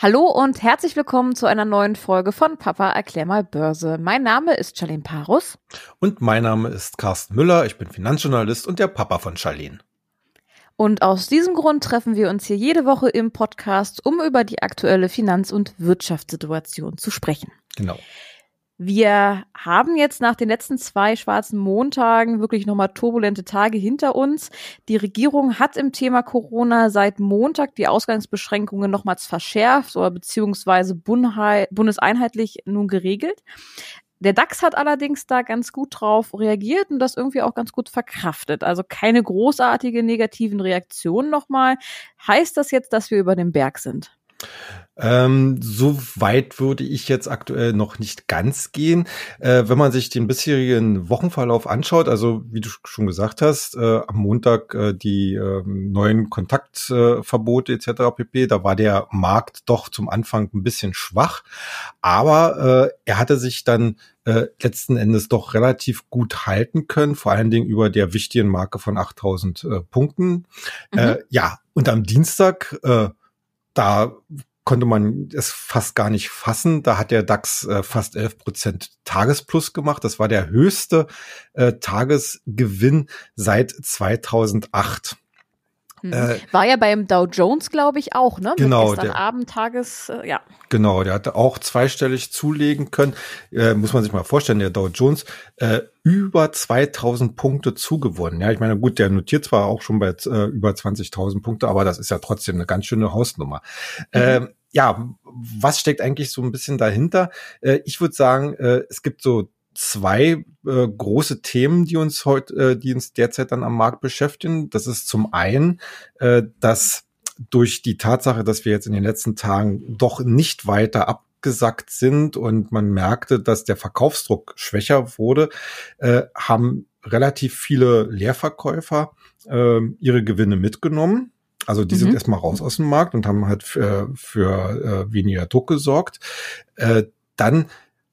Hallo und herzlich willkommen zu einer neuen Folge von Papa erklär mal Börse. Mein Name ist Charlene Parus. Und mein Name ist Carsten Müller. Ich bin Finanzjournalist und der Papa von Charlene. Und aus diesem Grund treffen wir uns hier jede Woche im Podcast, um über die aktuelle Finanz- und Wirtschaftssituation zu sprechen. Genau. Wir haben jetzt nach den letzten zwei schwarzen Montagen wirklich nochmal turbulente Tage hinter uns. Die Regierung hat im Thema Corona seit Montag die Ausgangsbeschränkungen nochmals verschärft oder beziehungsweise bundeseinheitlich nun geregelt. Der DAX hat allerdings da ganz gut drauf reagiert und das irgendwie auch ganz gut verkraftet. Also keine großartige negativen Reaktionen nochmal. Heißt das jetzt, dass wir über den Berg sind? Ähm, so weit würde ich jetzt aktuell noch nicht ganz gehen. Äh, wenn man sich den bisherigen Wochenverlauf anschaut, also wie du schon gesagt hast, äh, am Montag äh, die ähm, neuen Kontaktverbote etc. pp, da war der Markt doch zum Anfang ein bisschen schwach, aber äh, er hatte sich dann äh, letzten Endes doch relativ gut halten können, vor allen Dingen über der wichtigen Marke von 8000 äh, Punkten. Mhm. Ja, und am Dienstag, da konnte man es fast gar nicht fassen. Da hat der DAX äh, fast 11 Prozent Tagesplus gemacht. Das war der höchste äh, Tagesgewinn seit 2008. Hm. Äh, War ja beim Dow Jones, glaube ich, auch, ne? Genau. Mit der Abend, Tages, äh, ja. Genau, der hatte auch zweistellig zulegen können. Äh, muss man sich mal vorstellen, der Dow Jones äh, über 2000 Punkte zugewonnen. Ja, ich meine, gut, der notiert zwar auch schon bei äh, über 20.000 Punkte, aber das ist ja trotzdem eine ganz schöne Hausnummer. Mhm. Ähm, ja, was steckt eigentlich so ein bisschen dahinter? Äh, ich würde sagen, äh, es gibt so zwei äh, große Themen, die uns heute, äh, die uns derzeit dann am Markt beschäftigen. Das ist zum einen, äh, dass durch die Tatsache, dass wir jetzt in den letzten Tagen doch nicht weiter abgesackt sind und man merkte, dass der Verkaufsdruck schwächer wurde, äh, haben relativ viele Leerverkäufer äh, ihre Gewinne mitgenommen. Also die mhm. sind erstmal raus aus dem Markt und haben halt für, für äh, weniger Druck gesorgt. Äh, dann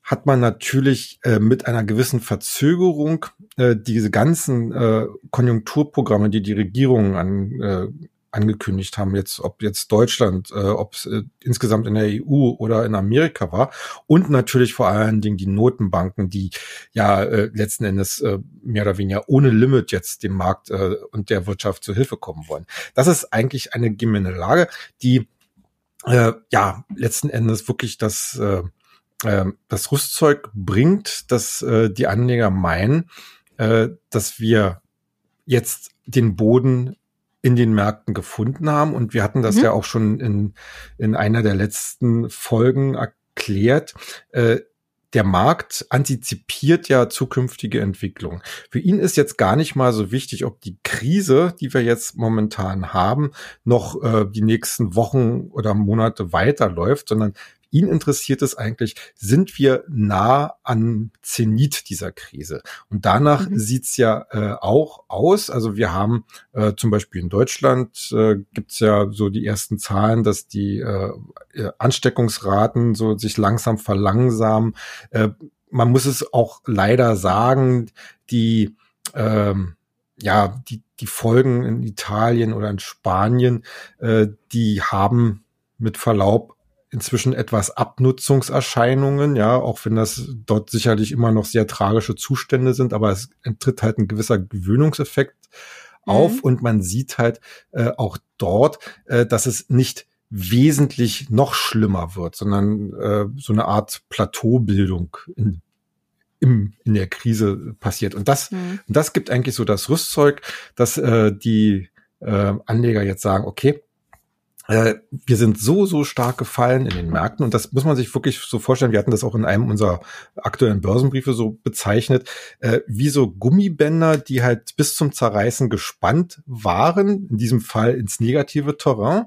hat man natürlich äh, mit einer gewissen Verzögerung äh, diese ganzen äh, Konjunkturprogramme, die die Regierungen an, äh, angekündigt haben, jetzt ob jetzt Deutschland, äh, ob es äh, insgesamt in der EU oder in Amerika war und natürlich vor allen Dingen die Notenbanken, die ja äh, letzten Endes äh, mehr oder weniger ohne Limit jetzt dem Markt äh, und der Wirtschaft zu Hilfe kommen wollen. Das ist eigentlich eine Gemengelage, die äh, ja letzten Endes wirklich das äh, äh, das Rüstzeug bringt, dass äh, die Anleger meinen, äh, dass wir jetzt den Boden in den Märkten gefunden haben. Und wir hatten das mhm. ja auch schon in, in einer der letzten Folgen erklärt. Äh, der Markt antizipiert ja zukünftige Entwicklung. Für ihn ist jetzt gar nicht mal so wichtig, ob die Krise, die wir jetzt momentan haben, noch äh, die nächsten Wochen oder Monate weiterläuft, sondern Ihn interessiert es eigentlich, sind wir nah an Zenit dieser Krise? Und danach mhm. sieht's ja äh, auch aus. Also wir haben äh, zum Beispiel in Deutschland äh, gibt's ja so die ersten Zahlen, dass die äh, äh Ansteckungsraten so sich langsam verlangsamen. Äh, man muss es auch leider sagen, die ähm, ja, die, die Folgen in Italien oder in Spanien, äh, die haben mit Verlaub inzwischen etwas Abnutzungserscheinungen, ja, auch wenn das dort sicherlich immer noch sehr tragische Zustände sind, aber es tritt halt ein gewisser Gewöhnungseffekt mhm. auf und man sieht halt äh, auch dort, äh, dass es nicht wesentlich noch schlimmer wird, sondern äh, so eine Art Plateaubildung in, im, in der Krise passiert. Und das, mhm. das gibt eigentlich so das Rüstzeug, dass äh, die äh, Anleger jetzt sagen, okay, wir sind so, so stark gefallen in den Märkten und das muss man sich wirklich so vorstellen. Wir hatten das auch in einem unserer aktuellen Börsenbriefe so bezeichnet, äh, wie so Gummibänder, die halt bis zum Zerreißen gespannt waren, in diesem Fall ins negative Terrain.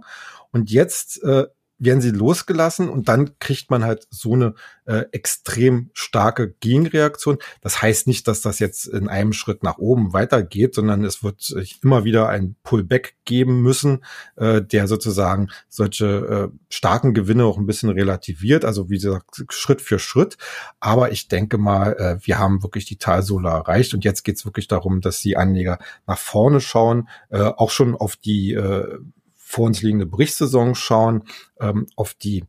Und jetzt äh, werden sie losgelassen und dann kriegt man halt so eine äh, extrem starke Gegenreaktion. Das heißt nicht, dass das jetzt in einem Schritt nach oben weitergeht, sondern es wird sich immer wieder ein Pullback geben müssen, äh, der sozusagen solche äh, starken Gewinne auch ein bisschen relativiert. Also wie gesagt, Schritt für Schritt. Aber ich denke mal, äh, wir haben wirklich die Talsohle erreicht und jetzt geht es wirklich darum, dass die Anleger nach vorne schauen, äh, auch schon auf die äh, vor uns liegende Berichtssaison schauen, ähm, auf die,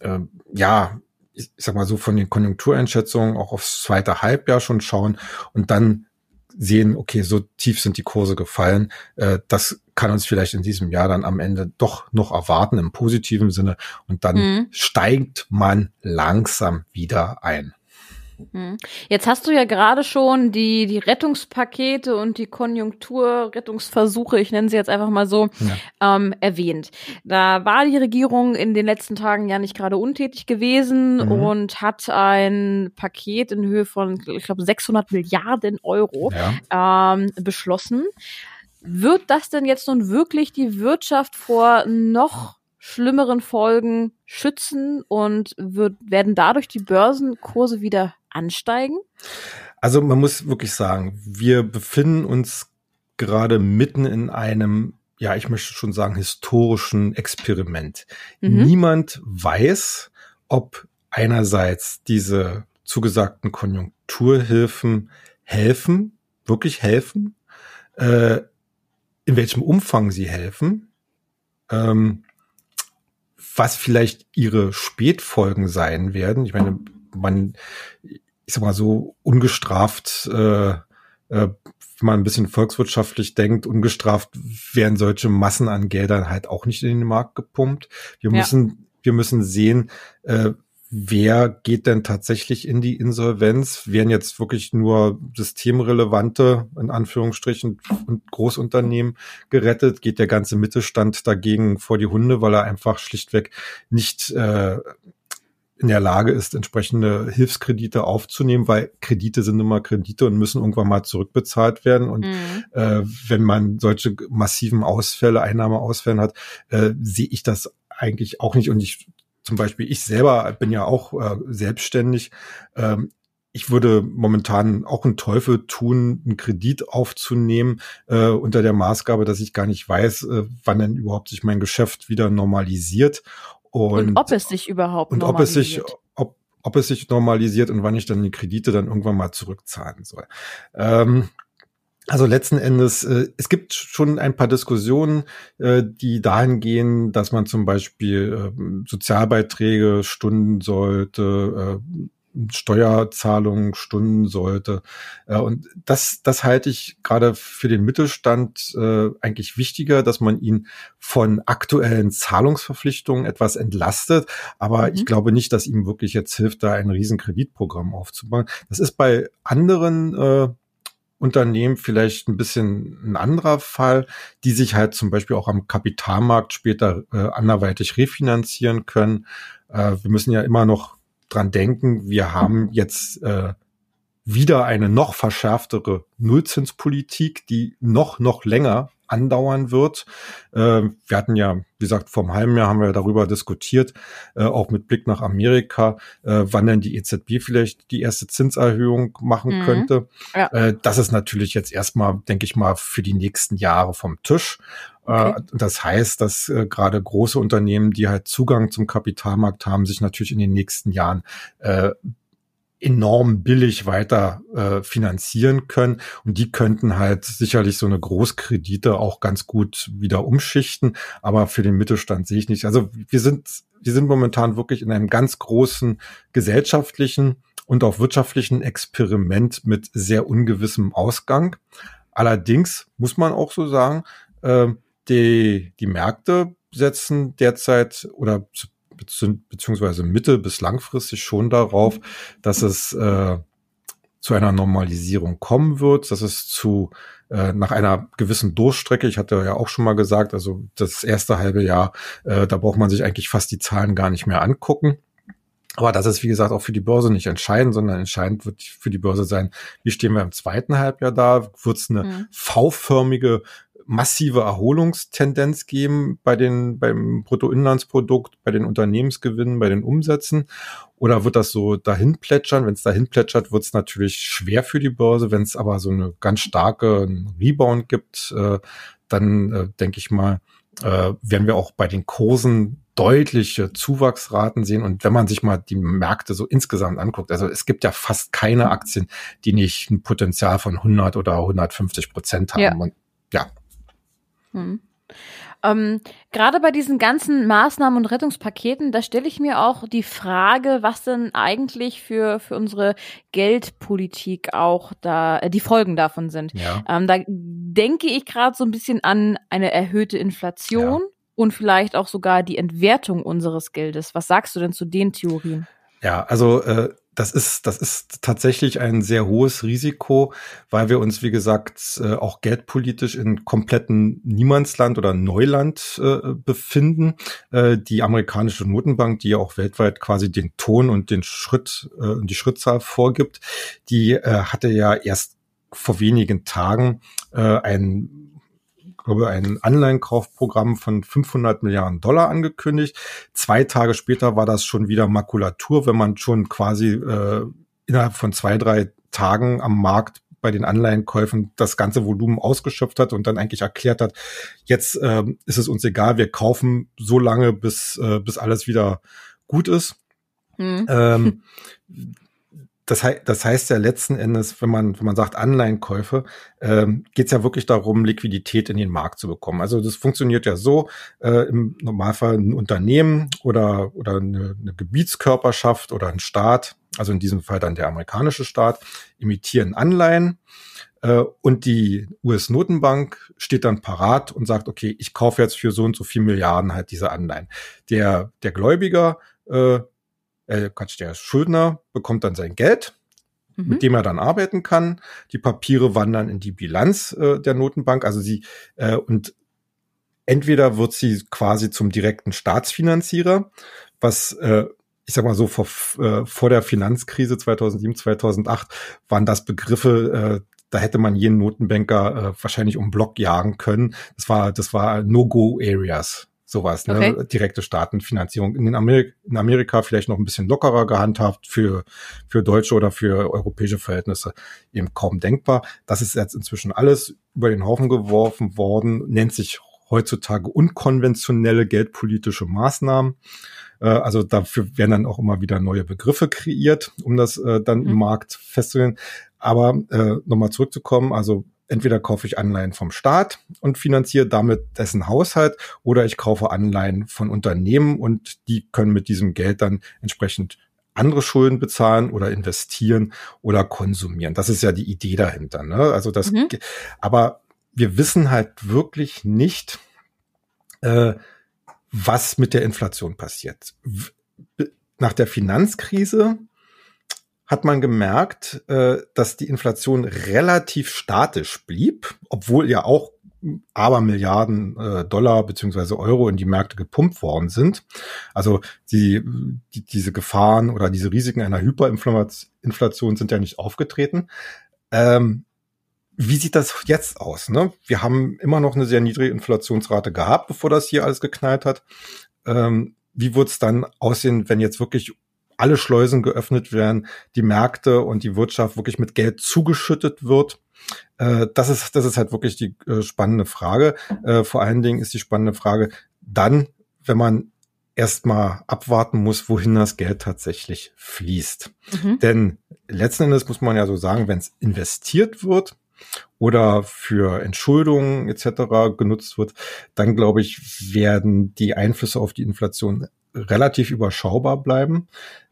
äh, ja, ich, ich sag mal so von den Konjunktureinschätzungen auch aufs zweite Halbjahr schon schauen und dann sehen, okay, so tief sind die Kurse gefallen. Äh, das kann uns vielleicht in diesem Jahr dann am Ende doch noch erwarten im positiven Sinne und dann mhm. steigt man langsam wieder ein. Mhm. Jetzt hast du ja gerade schon die, die Rettungspakete und die Konjunkturrettungsversuche, ich nenne sie jetzt einfach mal so, ja. ähm, erwähnt. Da war die Regierung in den letzten Tagen ja nicht gerade untätig gewesen mhm. und hat ein Paket in Höhe von, ich glaube, 600 Milliarden Euro ja. ähm, beschlossen. Wird das denn jetzt nun wirklich die Wirtschaft vor noch schlimmeren Folgen schützen und wird, werden dadurch die Börsenkurse wieder ansteigen? Also man muss wirklich sagen, wir befinden uns gerade mitten in einem, ja, ich möchte schon sagen, historischen Experiment. Mhm. Niemand weiß, ob einerseits diese zugesagten Konjunkturhilfen helfen, wirklich helfen, äh, in welchem Umfang sie helfen, ähm, was vielleicht ihre Spätfolgen sein werden. Ich meine, man, ich sag mal so, ungestraft, äh, äh, wenn man ein bisschen volkswirtschaftlich denkt, ungestraft werden solche Massen an Geldern halt auch nicht in den Markt gepumpt. Wir ja. müssen, wir müssen sehen, äh, wer geht denn tatsächlich in die Insolvenz? Werden jetzt wirklich nur systemrelevante, in Anführungsstrichen, und Großunternehmen gerettet? Geht der ganze Mittelstand dagegen vor die Hunde, weil er einfach schlichtweg nicht äh, in der Lage ist, entsprechende Hilfskredite aufzunehmen, weil Kredite sind immer Kredite und müssen irgendwann mal zurückbezahlt werden. Und mhm. äh, wenn man solche massiven Ausfälle, Einnahmeausfälle hat, äh, sehe ich das eigentlich auch nicht. Und ich zum Beispiel, ich selber bin ja auch äh, selbstständig. Ähm, ich würde momentan auch einen Teufel tun, einen Kredit aufzunehmen äh, unter der Maßgabe, dass ich gar nicht weiß, äh, wann denn überhaupt sich mein Geschäft wieder normalisiert. Und, und ob es sich überhaupt und ob es sich ob, ob es sich normalisiert und wann ich dann die Kredite dann irgendwann mal zurückzahlen soll. Ähm, also letzten Endes, äh, es gibt schon ein paar Diskussionen, äh, die dahin gehen, dass man zum Beispiel äh, Sozialbeiträge stunden sollte, äh, Steuerzahlungen stunden sollte. Äh, und das, das halte ich gerade für den Mittelstand äh, eigentlich wichtiger, dass man ihn von aktuellen Zahlungsverpflichtungen etwas entlastet. Aber mhm. ich glaube nicht, dass ihm wirklich jetzt hilft, da ein Riesenkreditprogramm aufzubauen. Das ist bei anderen äh, Unternehmen vielleicht ein bisschen ein anderer Fall, die sich halt zum Beispiel auch am Kapitalmarkt später äh, anderweitig refinanzieren können. Äh, wir müssen ja immer noch dran denken, wir haben jetzt äh, wieder eine noch verschärftere Nullzinspolitik, die noch, noch länger andauern wird. Äh, wir hatten ja, wie gesagt, vor einem halben Jahr haben wir darüber diskutiert, äh, auch mit Blick nach Amerika, äh, wann denn die EZB vielleicht die erste Zinserhöhung machen mhm. könnte. Ja. Äh, das ist natürlich jetzt erstmal, denke ich mal, für die nächsten Jahre vom Tisch. Okay. Äh, das heißt, dass äh, gerade große Unternehmen, die halt Zugang zum Kapitalmarkt haben, sich natürlich in den nächsten Jahren äh, enorm billig weiter äh, finanzieren können. Und die könnten halt sicherlich so eine Großkredite auch ganz gut wieder umschichten. Aber für den Mittelstand sehe ich nicht. Also wir sind, wir sind momentan wirklich in einem ganz großen gesellschaftlichen und auch wirtschaftlichen Experiment mit sehr ungewissem Ausgang. Allerdings muss man auch so sagen, äh, die, die Märkte setzen derzeit oder beziehungsweise mittel- bis langfristig schon darauf, dass es äh, zu einer Normalisierung kommen wird, dass es zu äh, nach einer gewissen Durchstrecke, ich hatte ja auch schon mal gesagt, also das erste halbe Jahr, äh, da braucht man sich eigentlich fast die Zahlen gar nicht mehr angucken. Aber das ist, wie gesagt, auch für die Börse nicht entscheidend, sondern entscheidend wird für die Börse sein, wie stehen wir im zweiten Halbjahr da? Wird es eine mhm. V-förmige massive Erholungstendenz geben bei den, beim Bruttoinlandsprodukt, bei den Unternehmensgewinnen, bei den Umsätzen? Oder wird das so dahin plätschern? Wenn es dahin plätschert, wird es natürlich schwer für die Börse. Wenn es aber so eine ganz starke Rebound gibt, äh, dann äh, denke ich mal, äh, werden wir auch bei den Kursen deutliche Zuwachsraten sehen. Und wenn man sich mal die Märkte so insgesamt anguckt, also es gibt ja fast keine Aktien, die nicht ein Potenzial von 100 oder 150 Prozent haben. Ja. Und ja, hm. Ähm, Gerade bei diesen ganzen Maßnahmen und Rettungspaketen, da stelle ich mir auch die Frage, was denn eigentlich für, für unsere Geldpolitik auch da, äh, die Folgen davon sind. Ja. Ähm, da denke ich gerade so ein bisschen an eine erhöhte Inflation. Ja. Und vielleicht auch sogar die Entwertung unseres Geldes. Was sagst du denn zu den Theorien? Ja, also äh, das ist, das ist tatsächlich ein sehr hohes Risiko, weil wir uns, wie gesagt, äh, auch geldpolitisch in kompletten Niemandsland oder Neuland äh, befinden. Äh, die amerikanische Notenbank, die ja auch weltweit quasi den Ton und den Schritt äh, die Schrittzahl vorgibt, die hatte ja erst vor wenigen Tagen ein glaube, ein Anleihenkaufprogramm von 500 Milliarden Dollar angekündigt. Zwei Tage später war das schon wieder Makulatur, wenn man schon quasi äh, innerhalb von zwei, drei Tagen am Markt bei den Anleihenkäufen das ganze Volumen ausgeschöpft hat und dann eigentlich erklärt hat, jetzt äh, ist es uns egal, wir kaufen so lange, bis, äh, bis alles wieder gut ist. Mhm. Ähm, das, he das heißt ja letzten Endes, wenn man, wenn man sagt Anleihenkäufe, ähm, geht es ja wirklich darum, Liquidität in den Markt zu bekommen. Also das funktioniert ja so, äh, im Normalfall ein Unternehmen oder, oder eine, eine Gebietskörperschaft oder ein Staat, also in diesem Fall dann der amerikanische Staat, imitieren Anleihen äh, und die US-Notenbank steht dann parat und sagt, okay, ich kaufe jetzt für so und so viel Milliarden halt diese Anleihen. Der, der Gläubiger äh, äh, Quatsch, der Schuldner bekommt dann sein Geld, mhm. mit dem er dann arbeiten kann. Die Papiere wandern in die Bilanz äh, der Notenbank. Also sie äh, und entweder wird sie quasi zum direkten Staatsfinanzierer, was äh, ich sag mal so vor, äh, vor der Finanzkrise 2007, 2008 waren das Begriffe, äh, da hätte man jeden Notenbanker äh, wahrscheinlich um Block jagen können. Das war, das war No-Go-Areas sowas, ne? Okay. direkte Staatenfinanzierung. In, Amerik in Amerika vielleicht noch ein bisschen lockerer gehandhabt, für, für deutsche oder für europäische Verhältnisse eben kaum denkbar. Das ist jetzt inzwischen alles über den Haufen geworfen worden, nennt sich heutzutage unkonventionelle geldpolitische Maßnahmen. Äh, also dafür werden dann auch immer wieder neue Begriffe kreiert, um das äh, dann mhm. im Markt festzulegen. Aber äh, nochmal zurückzukommen, also entweder kaufe ich Anleihen vom Staat und finanziere damit dessen Haushalt oder ich kaufe Anleihen von Unternehmen und die können mit diesem Geld dann entsprechend andere Schulden bezahlen oder investieren oder konsumieren. Das ist ja die Idee dahinter. Ne? Also das, mhm. aber wir wissen halt wirklich nicht, äh, was mit der Inflation passiert. Nach der Finanzkrise hat man gemerkt, äh, dass die Inflation relativ statisch blieb, obwohl ja auch aber Milliarden äh, Dollar beziehungsweise Euro in die Märkte gepumpt worden sind. Also die, die, diese Gefahren oder diese Risiken einer Hyperinflation sind ja nicht aufgetreten. Ähm, wie sieht das jetzt aus? Ne? Wir haben immer noch eine sehr niedrige Inflationsrate gehabt, bevor das hier alles geknallt hat. Ähm, wie wird es dann aussehen, wenn jetzt wirklich alle Schleusen geöffnet werden, die Märkte und die Wirtschaft wirklich mit Geld zugeschüttet wird. Äh, das ist, das ist halt wirklich die äh, spannende Frage. Äh, vor allen Dingen ist die spannende Frage dann, wenn man erstmal abwarten muss, wohin das Geld tatsächlich fließt. Mhm. Denn letzten Endes muss man ja so sagen, wenn es investiert wird, oder für Entschuldungen etc. genutzt wird, dann glaube ich, werden die Einflüsse auf die Inflation relativ überschaubar bleiben.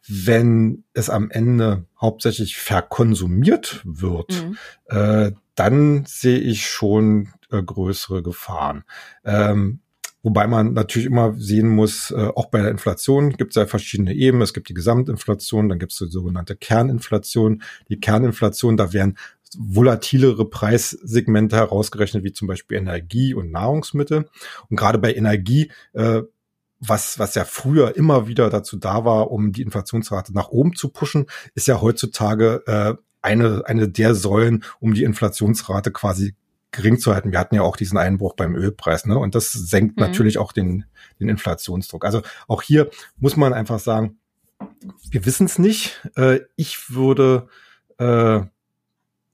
Wenn es am Ende hauptsächlich verkonsumiert wird, mhm. äh, dann sehe ich schon äh, größere Gefahren. Ähm, Wobei man natürlich immer sehen muss, äh, auch bei der Inflation gibt es ja verschiedene Ebenen. Es gibt die Gesamtinflation, dann gibt es die sogenannte Kerninflation. Die Kerninflation, da werden volatilere Preissegmente herausgerechnet, wie zum Beispiel Energie und Nahrungsmittel. Und gerade bei Energie äh, was, was ja früher immer wieder dazu da war, um die Inflationsrate nach oben zu pushen, ist ja heutzutage äh, eine, eine der Säulen, um die Inflationsrate quasi gering zu halten. Wir hatten ja auch diesen Einbruch beim Ölpreis, ne? Und das senkt mhm. natürlich auch den, den Inflationsdruck. Also auch hier muss man einfach sagen, wir wissen es nicht. Äh, ich würde äh,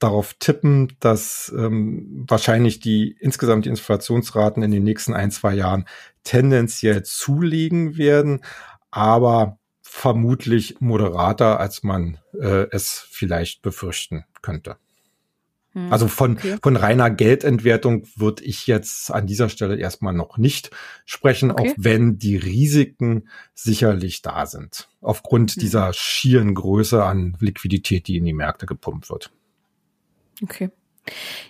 darauf tippen, dass ähm, wahrscheinlich die insgesamt die Inflationsraten in den nächsten ein, zwei Jahren tendenziell zulegen werden, aber vermutlich moderater, als man äh, es vielleicht befürchten könnte. Hm, also von, okay. von reiner Geldentwertung würde ich jetzt an dieser Stelle erstmal noch nicht sprechen, okay. auch wenn die Risiken sicherlich da sind. Aufgrund hm. dieser schieren Größe an Liquidität, die in die Märkte gepumpt wird. Okay.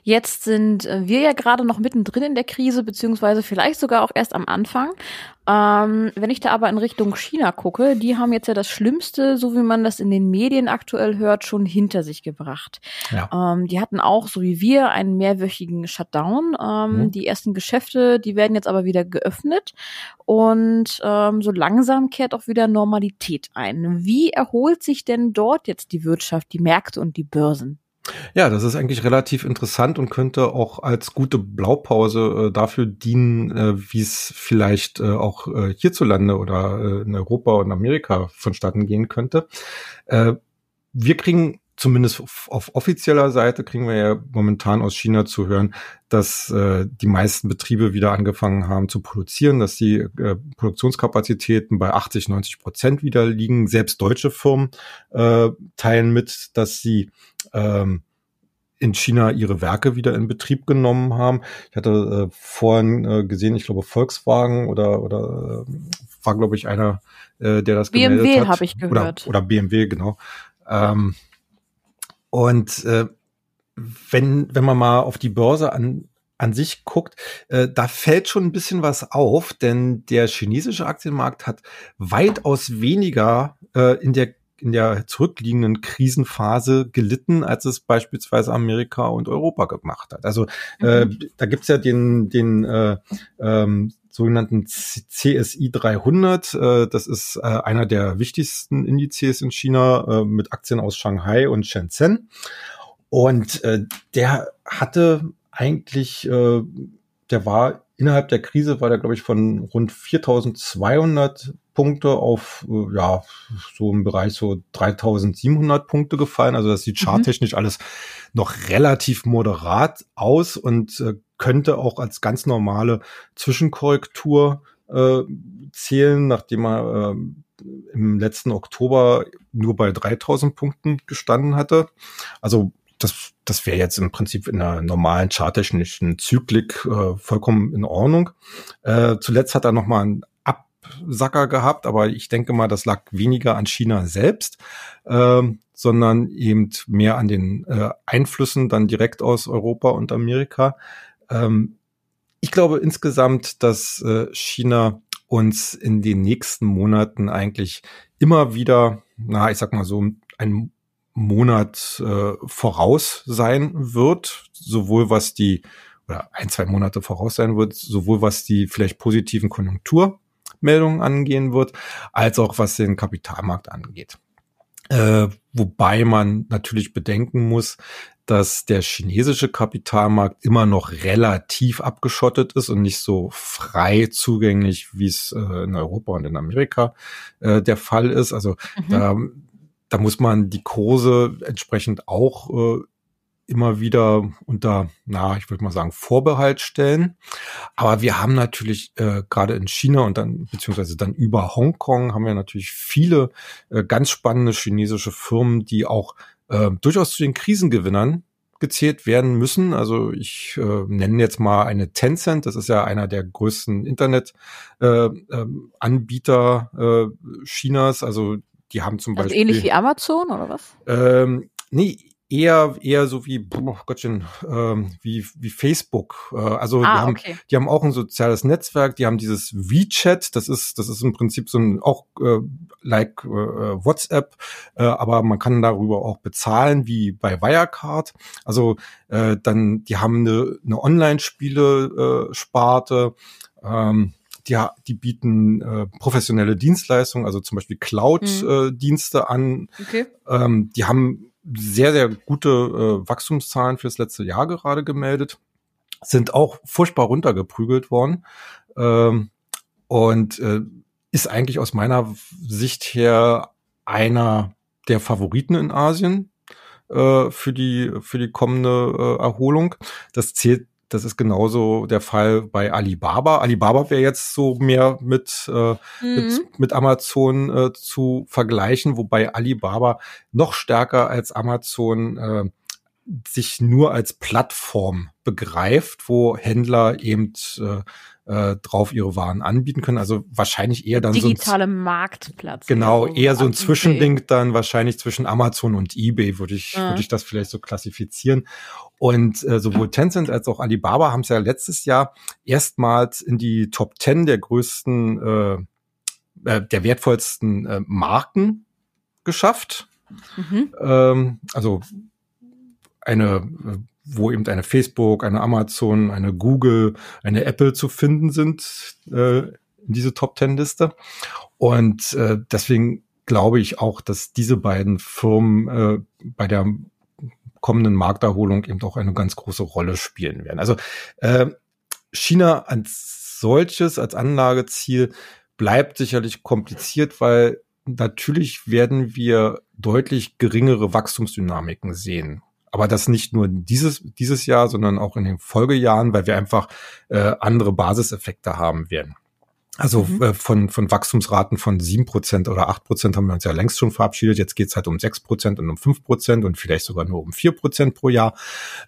Jetzt sind äh, wir ja gerade noch mittendrin in der Krise, beziehungsweise vielleicht sogar auch erst am Anfang. Ähm, wenn ich da aber in Richtung China gucke, die haben jetzt ja das Schlimmste, so wie man das in den Medien aktuell hört, schon hinter sich gebracht. Ja. Ähm, die hatten auch, so wie wir, einen mehrwöchigen Shutdown. Ähm, mhm. Die ersten Geschäfte, die werden jetzt aber wieder geöffnet und ähm, so langsam kehrt auch wieder Normalität ein. Wie erholt sich denn dort jetzt die Wirtschaft, die Märkte und die Börsen? Ja, das ist eigentlich relativ interessant und könnte auch als gute Blaupause äh, dafür dienen, äh, wie es vielleicht äh, auch äh, hierzulande oder äh, in Europa und Amerika vonstatten gehen könnte. Äh, wir kriegen zumindest auf offizieller Seite kriegen wir ja momentan aus China zu hören, dass äh, die meisten Betriebe wieder angefangen haben zu produzieren, dass die äh, Produktionskapazitäten bei 80, 90 Prozent wieder liegen. Selbst deutsche Firmen äh, teilen mit, dass sie ähm, in China ihre Werke wieder in Betrieb genommen haben. Ich hatte äh, vorhin äh, gesehen, ich glaube Volkswagen oder oder äh, war glaube ich einer, äh, der das BMW gemeldet hat. BMW habe ich gehört. Oder, oder BMW genau. Ähm, und äh, wenn, wenn man mal auf die Börse an, an sich guckt, äh, da fällt schon ein bisschen was auf, denn der chinesische Aktienmarkt hat weitaus weniger äh, in der in der zurückliegenden Krisenphase gelitten, als es beispielsweise Amerika und Europa gemacht hat. Also äh, mhm. äh, da gibt's ja den, den äh, ähm, sogenannten CSI 300. Äh, das ist äh, einer der wichtigsten Indizes in China äh, mit Aktien aus Shanghai und Shenzhen. Und äh, der hatte eigentlich, äh, der war innerhalb der Krise, war der, glaube ich, von rund 4200 Punkte auf, äh, ja, so im Bereich so 3700 Punkte gefallen. Also das sieht mhm. charttechnisch alles noch relativ moderat aus und äh, könnte auch als ganz normale Zwischenkorrektur äh, zählen, nachdem er äh, im letzten Oktober nur bei 3000 Punkten gestanden hatte. Also das, das wäre jetzt im Prinzip in einer normalen charttechnischen Zyklik äh, vollkommen in Ordnung. Äh, zuletzt hat er nochmal einen Absacker gehabt, aber ich denke mal, das lag weniger an China selbst, äh, sondern eben mehr an den äh, Einflüssen dann direkt aus Europa und Amerika. Ähm, ich glaube insgesamt, dass äh, China uns in den nächsten Monaten eigentlich immer wieder, na, ich sag mal so, ein Monat äh, voraus sein wird, sowohl was die, oder ein, zwei Monate voraus sein wird, sowohl was die vielleicht positiven Konjunkturmeldungen angehen wird, als auch was den Kapitalmarkt angeht. Äh, wobei man natürlich bedenken muss, dass der chinesische Kapitalmarkt immer noch relativ abgeschottet ist und nicht so frei zugänglich, wie es äh, in Europa und in Amerika äh, der Fall ist. Also mhm. da, da muss man die Kurse entsprechend auch äh, immer wieder unter, na, ich würde mal sagen, Vorbehalt stellen. Aber wir haben natürlich äh, gerade in China und dann beziehungsweise dann über Hongkong haben wir natürlich viele äh, ganz spannende chinesische Firmen, die auch äh, durchaus zu den Krisengewinnern gezählt werden müssen. Also ich äh, nenne jetzt mal eine Tencent, das ist ja einer der größten Internet-Anbieter äh, ähm, äh, Chinas. Also die haben zum also Beispiel. Ähnlich wie Amazon oder was? Ähm, nee, eher eher so wie oh Gottchen ähm, wie wie Facebook. Äh, also ah, die haben okay. die haben auch ein soziales Netzwerk. Die haben dieses WeChat. Das ist das ist im Prinzip so ein auch äh, like äh, WhatsApp, äh, aber man kann darüber auch bezahlen wie bei Wirecard. Also äh, dann die haben eine, eine Online-Spiele-Sparte. Äh, ähm, die, die bieten äh, professionelle Dienstleistungen, also zum Beispiel Cloud-Dienste mhm. äh, an. Okay. Ähm, die haben sehr, sehr gute äh, Wachstumszahlen fürs letzte Jahr gerade gemeldet, sind auch furchtbar runtergeprügelt worden ähm, und äh, ist eigentlich aus meiner Sicht her einer der Favoriten in Asien äh, für die für die kommende äh, Erholung. Das zählt das ist genauso der Fall bei Alibaba. Alibaba wäre jetzt so mehr mit, äh, mhm. mit, mit, Amazon äh, zu vergleichen, wobei Alibaba noch stärker als Amazon äh, sich nur als Plattform begreift, wo Händler eben äh, äh, drauf ihre Waren anbieten können. Also wahrscheinlich eher dann digitale so ein Marktplatz. Genau, eher so ein Zwischending dann wahrscheinlich zwischen Amazon und eBay würde ich ja. würde ich das vielleicht so klassifizieren. Und äh, sowohl Tencent als auch Alibaba haben es ja letztes Jahr erstmals in die Top 10 der größten äh, äh, der wertvollsten äh, Marken geschafft. Mhm. Ähm, also eine, äh, wo eben eine Facebook, eine Amazon, eine Google, eine Apple zu finden sind, äh, diese Top Ten Liste. Und äh, deswegen glaube ich auch, dass diese beiden Firmen äh, bei der kommenden Markterholung eben auch eine ganz große Rolle spielen werden. Also äh, China als solches, als Anlageziel bleibt sicherlich kompliziert, weil natürlich werden wir deutlich geringere Wachstumsdynamiken sehen. Aber das nicht nur dieses, dieses Jahr, sondern auch in den Folgejahren, weil wir einfach äh, andere Basiseffekte haben werden. Also mhm. äh, von, von Wachstumsraten von sieben Prozent oder acht Prozent haben wir uns ja längst schon verabschiedet. Jetzt geht's halt um sechs Prozent und um fünf Prozent und vielleicht sogar nur um vier Prozent pro Jahr.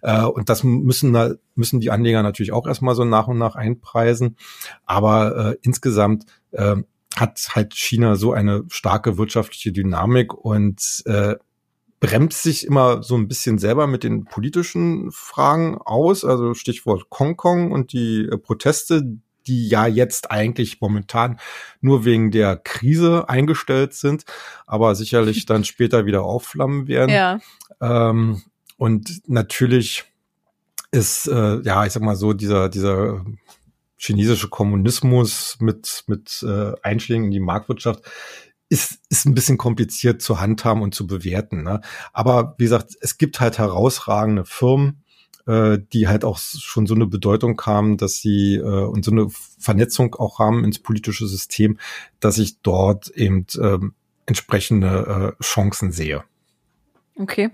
Äh, und das müssen, müssen die Anleger natürlich auch erstmal so nach und nach einpreisen. Aber äh, insgesamt äh, hat halt China so eine starke wirtschaftliche Dynamik und äh, bremst sich immer so ein bisschen selber mit den politischen Fragen aus. Also Stichwort Hongkong und die äh, Proteste, die ja jetzt eigentlich momentan nur wegen der Krise eingestellt sind, aber sicherlich dann später wieder aufflammen werden. Ja. Ähm, und natürlich ist, äh, ja, ich sag mal so, dieser, dieser chinesische Kommunismus mit, mit äh, Einschlägen in die Marktwirtschaft ist, ist ein bisschen kompliziert zu handhaben und zu bewerten. Ne? Aber wie gesagt, es gibt halt herausragende Firmen, äh, die halt auch schon so eine Bedeutung haben, dass sie äh, und so eine Vernetzung auch haben ins politische System, dass ich dort eben äh, entsprechende äh, Chancen sehe. Okay.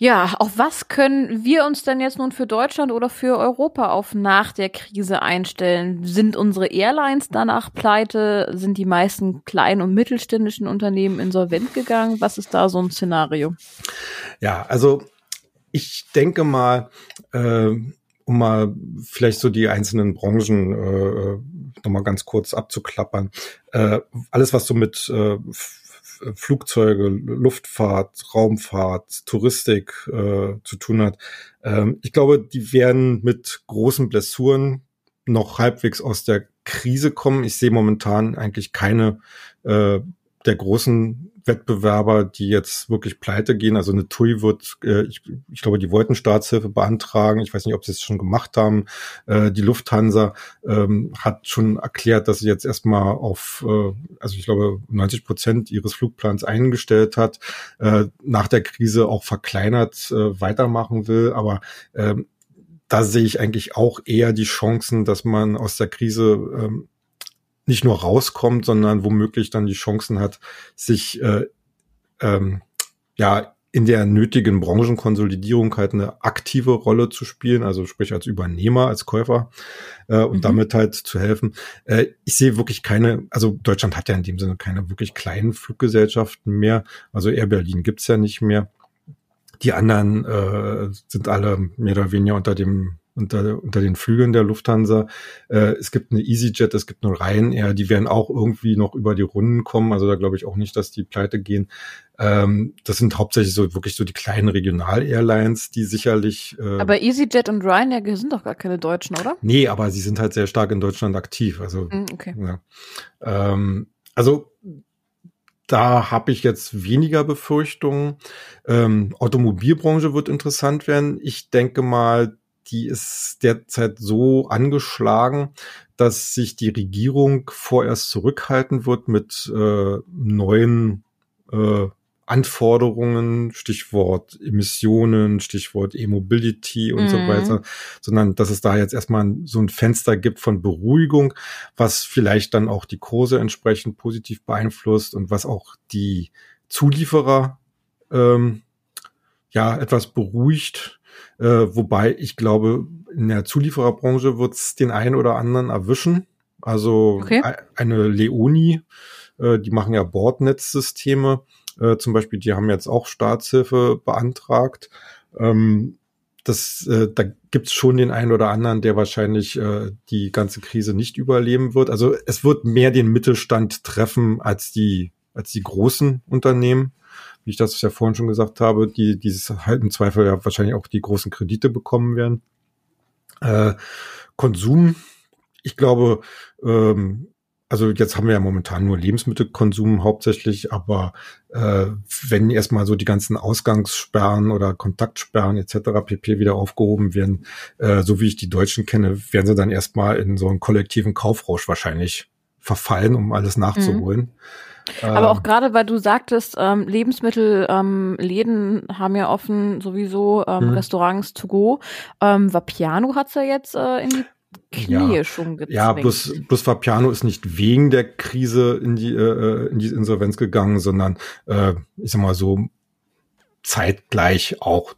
Ja, auf was können wir uns denn jetzt nun für Deutschland oder für Europa auf nach der Krise einstellen? Sind unsere Airlines danach pleite? Sind die meisten kleinen und mittelständischen Unternehmen insolvent gegangen? Was ist da so ein Szenario? Ja, also ich denke mal, äh, um mal vielleicht so die einzelnen Branchen äh, nochmal ganz kurz abzuklappern. Äh, alles, was so mit äh, Flugzeuge, Luftfahrt, Raumfahrt, Touristik äh, zu tun hat. Ähm, ich glaube, die werden mit großen Blessuren noch halbwegs aus der Krise kommen. Ich sehe momentan eigentlich keine äh, der großen Wettbewerber, die jetzt wirklich pleite gehen. Also eine TUI wird, äh, ich, ich glaube, die wollten Staatshilfe beantragen. Ich weiß nicht, ob sie es schon gemacht haben. Äh, die Lufthansa ähm, hat schon erklärt, dass sie jetzt erstmal auf, äh, also ich glaube, 90 Prozent ihres Flugplans eingestellt hat, äh, nach der Krise auch verkleinert äh, weitermachen will. Aber äh, da sehe ich eigentlich auch eher die Chancen, dass man aus der Krise ähm, nicht nur rauskommt, sondern womöglich dann die Chancen hat, sich äh, ähm, ja in der nötigen Branchenkonsolidierung halt eine aktive Rolle zu spielen, also sprich als Übernehmer, als Käufer äh, und mhm. damit halt zu helfen. Äh, ich sehe wirklich keine, also Deutschland hat ja in dem Sinne keine wirklich kleinen Fluggesellschaften mehr, also Air Berlin gibt's ja nicht mehr. Die anderen äh, sind alle mehr oder weniger unter dem unter, unter den Flügeln der Lufthansa. Äh, es gibt eine EasyJet, es gibt eine Ryanair, die werden auch irgendwie noch über die Runden kommen. Also da glaube ich auch nicht, dass die pleite gehen. Ähm, das sind hauptsächlich so wirklich so die kleinen Regional-Airlines, die sicherlich. Äh, aber EasyJet und Ryanair sind doch gar keine Deutschen, oder? Nee, aber sie sind halt sehr stark in Deutschland aktiv. Also, mm, okay. ja. ähm, also da habe ich jetzt weniger Befürchtungen. Ähm, Automobilbranche wird interessant werden. Ich denke mal, die ist derzeit so angeschlagen, dass sich die Regierung vorerst zurückhalten wird mit äh, neuen äh, Anforderungen, Stichwort Emissionen, Stichwort E-Mobility und mhm. so weiter, sondern dass es da jetzt erstmal so ein Fenster gibt von Beruhigung, was vielleicht dann auch die Kurse entsprechend positiv beeinflusst und was auch die Zulieferer ähm, ja etwas beruhigt, äh, wobei ich glaube, in der Zuliefererbranche wird es den einen oder anderen erwischen. Also okay. eine Leoni, äh, die machen ja Bordnetzsysteme. Äh, zum Beispiel, die haben jetzt auch Staatshilfe beantragt. Ähm, das, äh, da gibt's schon den einen oder anderen, der wahrscheinlich äh, die ganze Krise nicht überleben wird. Also es wird mehr den Mittelstand treffen als die, als die großen Unternehmen, wie ich das ja vorhin schon gesagt habe, die dieses halt im Zweifel ja wahrscheinlich auch die großen Kredite bekommen werden. Äh, Konsum, ich glaube, ähm, also jetzt haben wir ja momentan nur Lebensmittelkonsum hauptsächlich, aber äh, wenn erstmal so die ganzen Ausgangssperren oder Kontaktsperren etc. pp. wieder aufgehoben werden, äh, so wie ich die Deutschen kenne, werden sie dann erstmal in so einen kollektiven Kaufrausch wahrscheinlich verfallen, um alles nachzuholen. Mhm. Aber ähm, auch gerade, weil du sagtest, ähm, Lebensmittelläden ähm, haben ja offen sowieso ähm, mhm. Restaurants to go. Ähm, Vapiano hat's ja jetzt äh, in die Knie ja. schon gezwängt. Ja, plus, plus Vapiano ist nicht wegen der Krise in die, äh, in die Insolvenz gegangen, sondern äh, ich sag mal so zeitgleich auch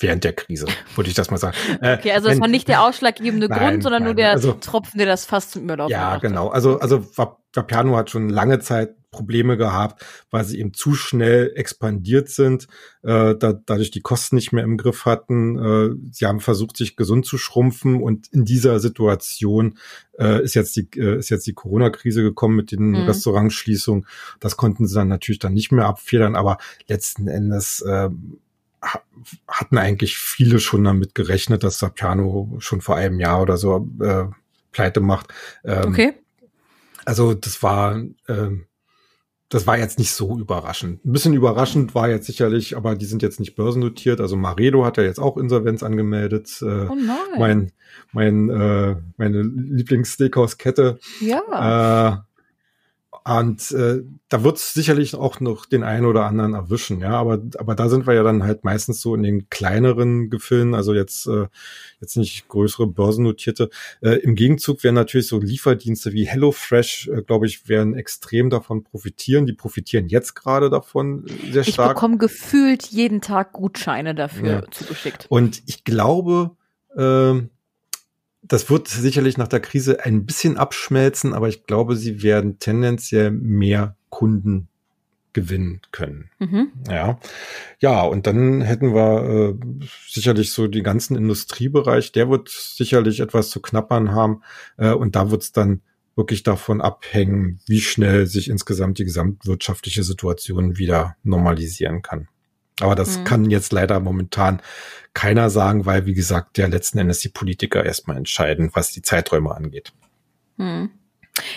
während der Krise, würde ich das mal sagen. Äh, okay, also das war nicht der ausschlaggebende nein, Grund, sondern nein, nur der also, Tropfen, der das fast zum Überlaufen Ja, genau. Also, also Vapiano hat schon lange Zeit Probleme gehabt, weil sie eben zu schnell expandiert sind, äh, da, dadurch die Kosten nicht mehr im Griff hatten. Äh, sie haben versucht, sich gesund zu schrumpfen und in dieser Situation äh, ist jetzt die äh, ist jetzt die Corona-Krise gekommen mit den mhm. Restaurantschließungen. Das konnten sie dann natürlich dann nicht mehr abfedern, aber letzten Endes äh, hatten eigentlich viele schon damit gerechnet, dass Sapiano schon vor einem Jahr oder so äh, pleite macht. Ähm, okay. Also das war äh, das war jetzt nicht so überraschend. Ein bisschen überraschend war jetzt sicherlich, aber die sind jetzt nicht börsennotiert. Also Maredo hat ja jetzt auch Insolvenz angemeldet. Äh, oh nein. Mein, mein, äh, meine Lieblings-Steakhouse-Kette. Ja. Äh, und äh, da wird es sicherlich auch noch den einen oder anderen erwischen, ja. Aber, aber da sind wir ja dann halt meistens so in den kleineren Gefilden, also jetzt, äh, jetzt nicht größere börsennotierte. Äh, Im Gegenzug werden natürlich so Lieferdienste wie HelloFresh, äh, glaube ich, werden extrem davon profitieren. Die profitieren jetzt gerade davon äh, sehr stark. Ich bekomme gefühlt jeden Tag Gutscheine dafür ja. zugeschickt. Und ich glaube, äh, das wird sicherlich nach der Krise ein bisschen abschmelzen, aber ich glaube, sie werden tendenziell mehr Kunden gewinnen können. Mhm. Ja, ja, und dann hätten wir äh, sicherlich so den ganzen Industriebereich, der wird sicherlich etwas zu knappern haben äh, und da wird es dann wirklich davon abhängen, wie schnell sich insgesamt die gesamtwirtschaftliche Situation wieder normalisieren kann. Aber das mhm. kann jetzt leider momentan keiner sagen, weil, wie gesagt, der letzten Endes die Politiker erstmal entscheiden, was die Zeiträume angeht. Mhm.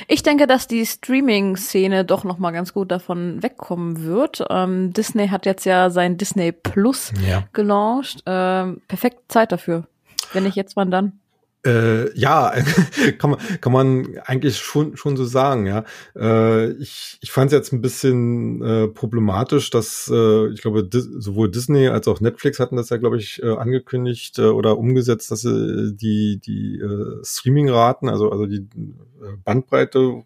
Ich denke, dass die Streaming-Szene doch noch mal ganz gut davon wegkommen wird. Ähm, Disney hat jetzt ja sein Disney Plus ja. gelauncht. Ähm, perfekt Zeit dafür. Wenn nicht jetzt, wann dann? Äh, ja, kann man, kann man eigentlich schon, schon so sagen, ja. Äh, ich ich fand es jetzt ein bisschen äh, problematisch, dass äh, ich glaube, Dis sowohl Disney als auch Netflix hatten das ja, glaube ich, äh, angekündigt äh, oder umgesetzt, dass sie die, die äh, Streaming-Raten, also, also die äh, Bandbreite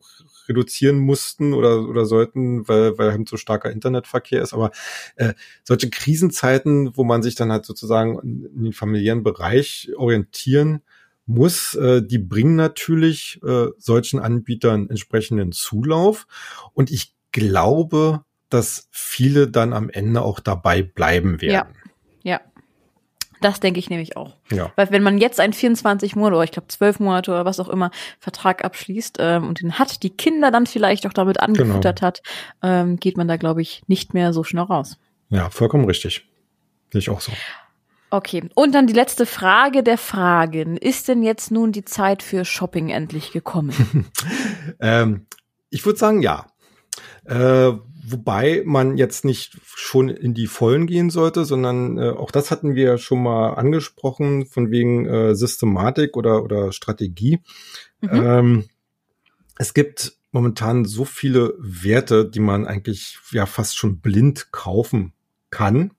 reduzieren mussten oder, oder sollten, weil, weil halt so starker Internetverkehr ist. Aber äh, solche Krisenzeiten, wo man sich dann halt sozusagen in den familiären Bereich orientieren muss, äh, die bringen natürlich äh, solchen Anbietern entsprechenden Zulauf. Und ich glaube, dass viele dann am Ende auch dabei bleiben werden. Ja, ja. Das denke ich nämlich auch. Ja. Weil wenn man jetzt einen 24 Monate oder ich glaube 12 Monate oder was auch immer Vertrag abschließt ähm, und den hat, die Kinder dann vielleicht auch damit angefüttert genau. hat, ähm, geht man da, glaube ich, nicht mehr so schnell raus. Ja, vollkommen richtig. Sehe ich auch so. Okay, und dann die letzte Frage der Fragen. Ist denn jetzt nun die Zeit für Shopping endlich gekommen? ähm, ich würde sagen, ja. Äh, wobei man jetzt nicht schon in die Vollen gehen sollte, sondern äh, auch das hatten wir ja schon mal angesprochen, von wegen äh, Systematik oder, oder Strategie. Mhm. Ähm, es gibt momentan so viele Werte, die man eigentlich ja fast schon blind kaufen kann.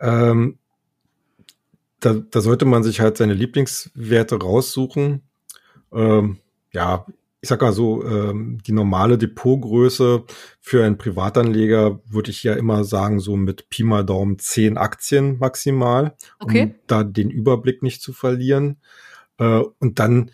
Ähm, da, da sollte man sich halt seine Lieblingswerte raussuchen. Ähm, ja, ich sag mal so, ähm, die normale Depotgröße für einen Privatanleger würde ich ja immer sagen, so mit Pi mal Daumen zehn Aktien maximal, okay. um da den Überblick nicht zu verlieren. Äh, und dann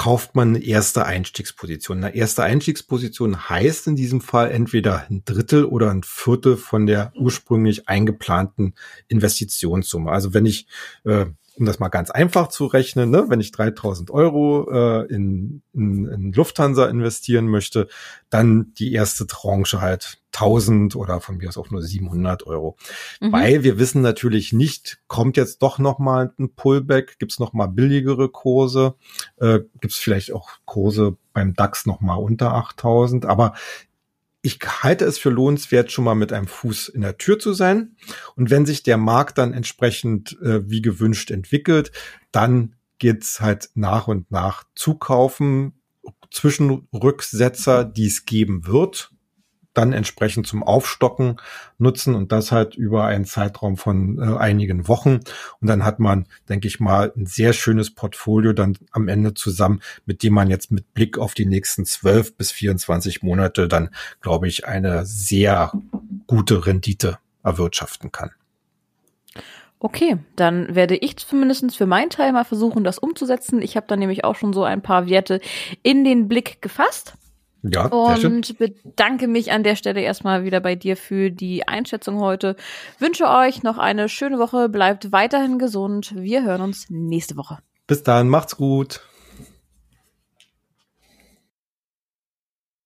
kauft man eine erste Einstiegsposition. Eine erste Einstiegsposition heißt in diesem Fall entweder ein Drittel oder ein Viertel von der ursprünglich eingeplanten Investitionssumme. Also wenn ich äh, um das mal ganz einfach zu rechnen, ne, wenn ich 3000 Euro äh, in, in, in Lufthansa investieren möchte, dann die erste Tranche halt 1000 oder von mir aus auch nur 700 Euro. Mhm. Weil wir wissen natürlich nicht, kommt jetzt doch noch mal ein Pullback, gibt's noch mal billigere Kurse, äh, gibt's vielleicht auch Kurse beim DAX noch mal unter 8000, aber ich halte es für lohnenswert, schon mal mit einem Fuß in der Tür zu sein. Und wenn sich der Markt dann entsprechend äh, wie gewünscht entwickelt, dann geht's halt nach und nach zukaufen, Zwischenrücksetzer, die es geben wird dann entsprechend zum Aufstocken nutzen und das halt über einen Zeitraum von äh, einigen Wochen. Und dann hat man, denke ich mal, ein sehr schönes Portfolio dann am Ende zusammen, mit dem man jetzt mit Blick auf die nächsten zwölf bis 24 Monate dann, glaube ich, eine sehr gute Rendite erwirtschaften kann. Okay, dann werde ich zumindest für meinen Teil mal versuchen, das umzusetzen. Ich habe dann nämlich auch schon so ein paar Werte in den Blick gefasst. Ja, und bedanke mich an der Stelle erstmal wieder bei dir für die Einschätzung heute. Wünsche euch noch eine schöne Woche, bleibt weiterhin gesund. Wir hören uns nächste Woche. Bis dann, macht's gut.